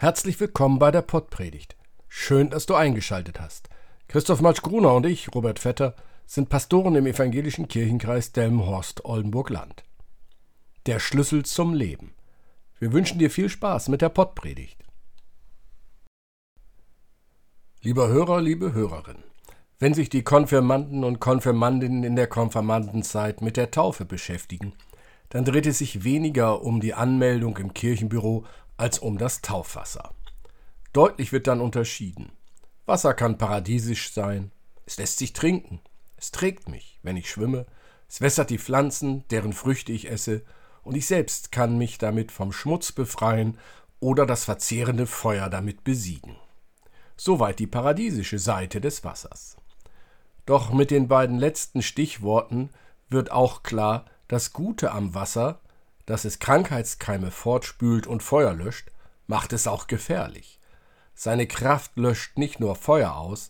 Herzlich willkommen bei der Pottpredigt. Schön, dass du eingeschaltet hast. Christoph Matsch-Gruner und ich, Robert Vetter, sind Pastoren im evangelischen Kirchenkreis Delmenhorst-Oldenburg-Land. Der Schlüssel zum Leben. Wir wünschen dir viel Spaß mit der Pottpredigt. Lieber Hörer, liebe Hörerin, wenn sich die Konfirmanden und Konfirmandinnen in der Konfirmandenzeit mit der Taufe beschäftigen, dann dreht es sich weniger um die Anmeldung im Kirchenbüro als um das Taufwasser. Deutlich wird dann unterschieden. Wasser kann paradiesisch sein, es lässt sich trinken, es trägt mich, wenn ich schwimme, es wässert die Pflanzen, deren Früchte ich esse, und ich selbst kann mich damit vom Schmutz befreien oder das verzehrende Feuer damit besiegen. Soweit die paradiesische Seite des Wassers. Doch mit den beiden letzten Stichworten wird auch klar, das Gute am Wasser dass es Krankheitskeime fortspült und Feuer löscht, macht es auch gefährlich. Seine Kraft löscht nicht nur Feuer aus,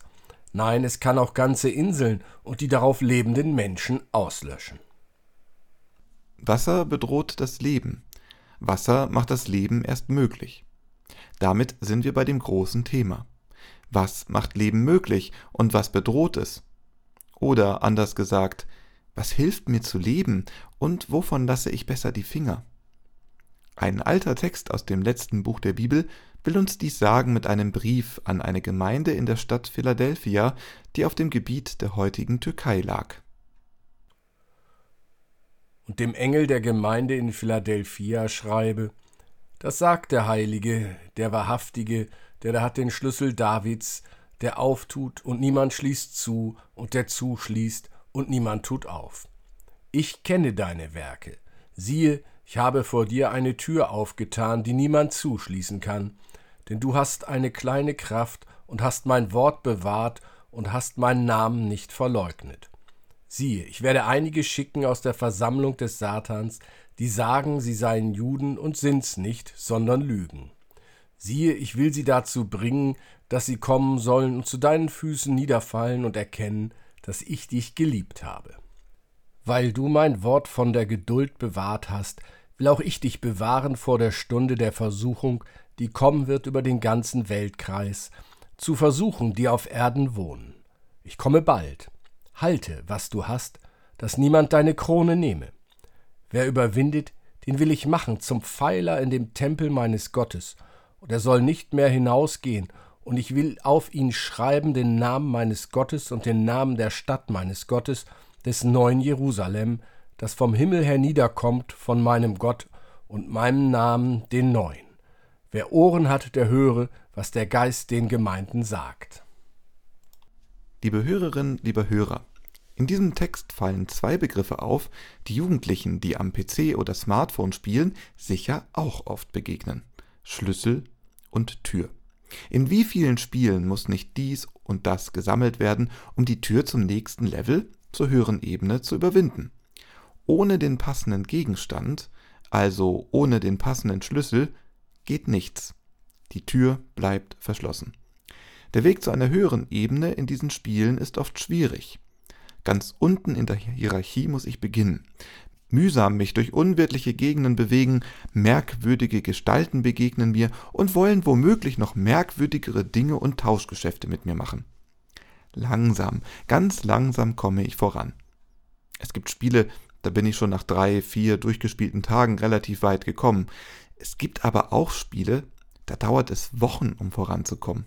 nein, es kann auch ganze Inseln und die darauf lebenden Menschen auslöschen. Wasser bedroht das Leben. Wasser macht das Leben erst möglich. Damit sind wir bei dem großen Thema. Was macht Leben möglich und was bedroht es? Oder anders gesagt, was hilft mir zu leben und wovon lasse ich besser die Finger? Ein alter Text aus dem letzten Buch der Bibel will uns dies sagen mit einem Brief an eine Gemeinde in der Stadt Philadelphia, die auf dem Gebiet der heutigen Türkei lag. Und dem Engel der Gemeinde in Philadelphia schreibe, das sagt der Heilige, der Wahrhaftige, der da hat den Schlüssel Davids, der auftut und niemand schließt zu und der zuschließt und niemand tut auf. Ich kenne deine Werke. Siehe, ich habe vor dir eine Tür aufgetan, die niemand zuschließen kann, denn du hast eine kleine Kraft und hast mein Wort bewahrt und hast meinen Namen nicht verleugnet. Siehe, ich werde einige schicken aus der Versammlung des Satans, die sagen, sie seien Juden und sind's nicht, sondern lügen. Siehe, ich will sie dazu bringen, dass sie kommen sollen und zu deinen Füßen niederfallen und erkennen, dass ich dich geliebt habe. Weil du mein Wort von der Geduld bewahrt hast, will auch ich dich bewahren vor der Stunde der Versuchung, die kommen wird über den ganzen Weltkreis, zu versuchen, die auf Erden wohnen. Ich komme bald. Halte, was du hast, dass niemand deine Krone nehme. Wer überwindet, den will ich machen zum Pfeiler in dem Tempel meines Gottes, und er soll nicht mehr hinausgehen und ich will auf ihn schreiben den Namen meines Gottes und den Namen der Stadt meines Gottes, des neuen Jerusalem, das vom Himmel herniederkommt von meinem Gott und meinem Namen den neuen. Wer Ohren hat, der höre, was der Geist den Gemeinden sagt. Liebe Hörerinnen, lieber Hörer, in diesem Text fallen zwei Begriffe auf, die Jugendlichen, die am PC oder Smartphone spielen, sicher auch oft begegnen. Schlüssel und Tür. In wie vielen Spielen muss nicht dies und das gesammelt werden, um die Tür zum nächsten Level, zur höheren Ebene zu überwinden? Ohne den passenden Gegenstand, also ohne den passenden Schlüssel, geht nichts. Die Tür bleibt verschlossen. Der Weg zu einer höheren Ebene in diesen Spielen ist oft schwierig. Ganz unten in der Hierarchie muss ich beginnen mühsam mich durch unwirtliche Gegenden bewegen, merkwürdige Gestalten begegnen mir und wollen womöglich noch merkwürdigere Dinge und Tauschgeschäfte mit mir machen. Langsam, ganz langsam komme ich voran. Es gibt Spiele, da bin ich schon nach drei, vier durchgespielten Tagen relativ weit gekommen. Es gibt aber auch Spiele, da dauert es Wochen, um voranzukommen.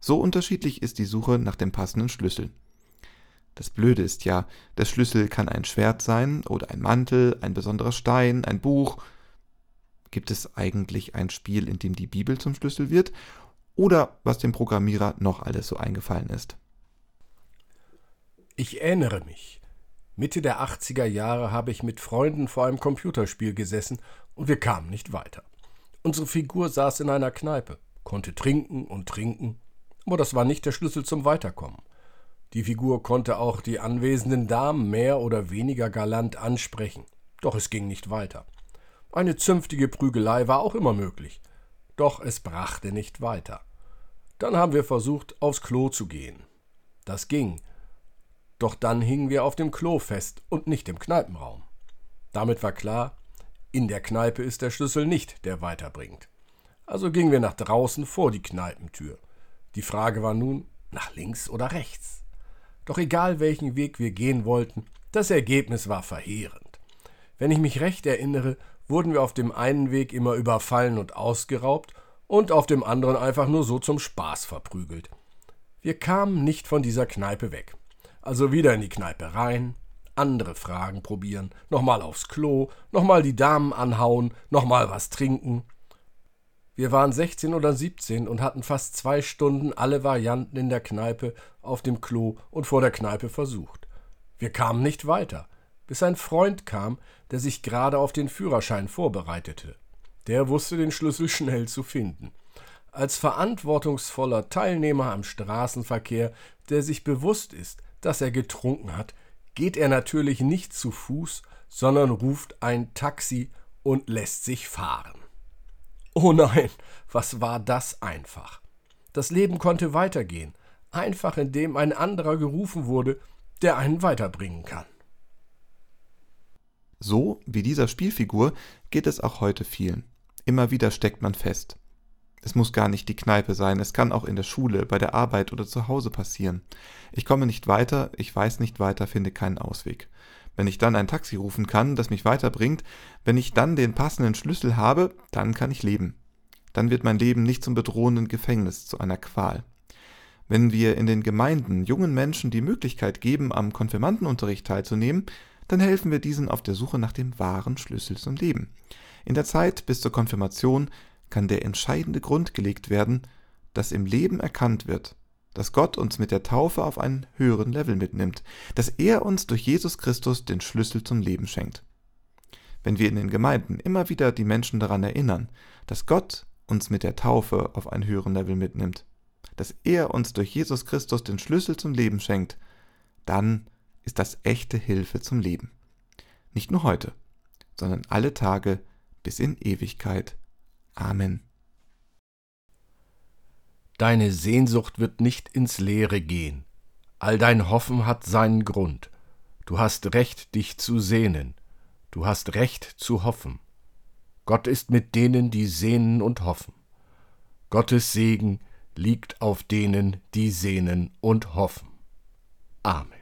So unterschiedlich ist die Suche nach dem passenden Schlüssel. Das Blöde ist ja, der Schlüssel kann ein Schwert sein oder ein Mantel, ein besonderer Stein, ein Buch. Gibt es eigentlich ein Spiel, in dem die Bibel zum Schlüssel wird? Oder was dem Programmierer noch alles so eingefallen ist? Ich erinnere mich. Mitte der 80er Jahre habe ich mit Freunden vor einem Computerspiel gesessen und wir kamen nicht weiter. Unsere Figur saß in einer Kneipe, konnte trinken und trinken, aber das war nicht der Schlüssel zum Weiterkommen. Die Figur konnte auch die anwesenden Damen mehr oder weniger galant ansprechen, doch es ging nicht weiter. Eine zünftige Prügelei war auch immer möglich, doch es brachte nicht weiter. Dann haben wir versucht, aufs Klo zu gehen. Das ging, doch dann hingen wir auf dem Klo fest und nicht im Kneipenraum. Damit war klar, in der Kneipe ist der Schlüssel nicht, der weiterbringt. Also gingen wir nach draußen vor die Kneipentür. Die Frage war nun, nach links oder rechts. Doch egal welchen Weg wir gehen wollten, das Ergebnis war verheerend. Wenn ich mich recht erinnere, wurden wir auf dem einen Weg immer überfallen und ausgeraubt und auf dem anderen einfach nur so zum Spaß verprügelt. Wir kamen nicht von dieser Kneipe weg. Also wieder in die Kneipe rein, andere Fragen probieren, nochmal aufs Klo, nochmal die Damen anhauen, nochmal was trinken. Wir waren 16 oder 17 und hatten fast zwei Stunden alle Varianten in der Kneipe, auf dem Klo und vor der Kneipe versucht. Wir kamen nicht weiter, bis ein Freund kam, der sich gerade auf den Führerschein vorbereitete. Der wusste den Schlüssel schnell zu finden. Als verantwortungsvoller Teilnehmer am Straßenverkehr, der sich bewusst ist, dass er getrunken hat, geht er natürlich nicht zu Fuß, sondern ruft ein Taxi und lässt sich fahren. Oh nein, was war das einfach. Das Leben konnte weitergehen, einfach indem ein anderer gerufen wurde, der einen weiterbringen kann. So wie dieser Spielfigur geht es auch heute vielen. Immer wieder steckt man fest. Es muss gar nicht die Kneipe sein, es kann auch in der Schule, bei der Arbeit oder zu Hause passieren. Ich komme nicht weiter, ich weiß nicht weiter, finde keinen Ausweg. Wenn ich dann ein Taxi rufen kann, das mich weiterbringt, wenn ich dann den passenden Schlüssel habe, dann kann ich leben. Dann wird mein Leben nicht zum bedrohenden Gefängnis, zu einer Qual. Wenn wir in den Gemeinden jungen Menschen die Möglichkeit geben, am Konfirmandenunterricht teilzunehmen, dann helfen wir diesen auf der Suche nach dem wahren Schlüssel zum Leben. In der Zeit bis zur Konfirmation kann der entscheidende Grund gelegt werden, dass im Leben erkannt wird, dass Gott uns mit der Taufe auf einen höheren Level mitnimmt, dass er uns durch Jesus Christus den Schlüssel zum Leben schenkt. Wenn wir in den Gemeinden immer wieder die Menschen daran erinnern, dass Gott uns mit der Taufe auf einen höheren Level mitnimmt, dass er uns durch Jesus Christus den Schlüssel zum Leben schenkt, dann ist das echte Hilfe zum Leben. Nicht nur heute, sondern alle Tage bis in Ewigkeit. Amen. Deine Sehnsucht wird nicht ins Leere gehen. All dein Hoffen hat seinen Grund. Du hast Recht, dich zu sehnen. Du hast Recht zu hoffen. Gott ist mit denen, die sehnen und hoffen. Gottes Segen liegt auf denen, die sehnen und hoffen. Amen.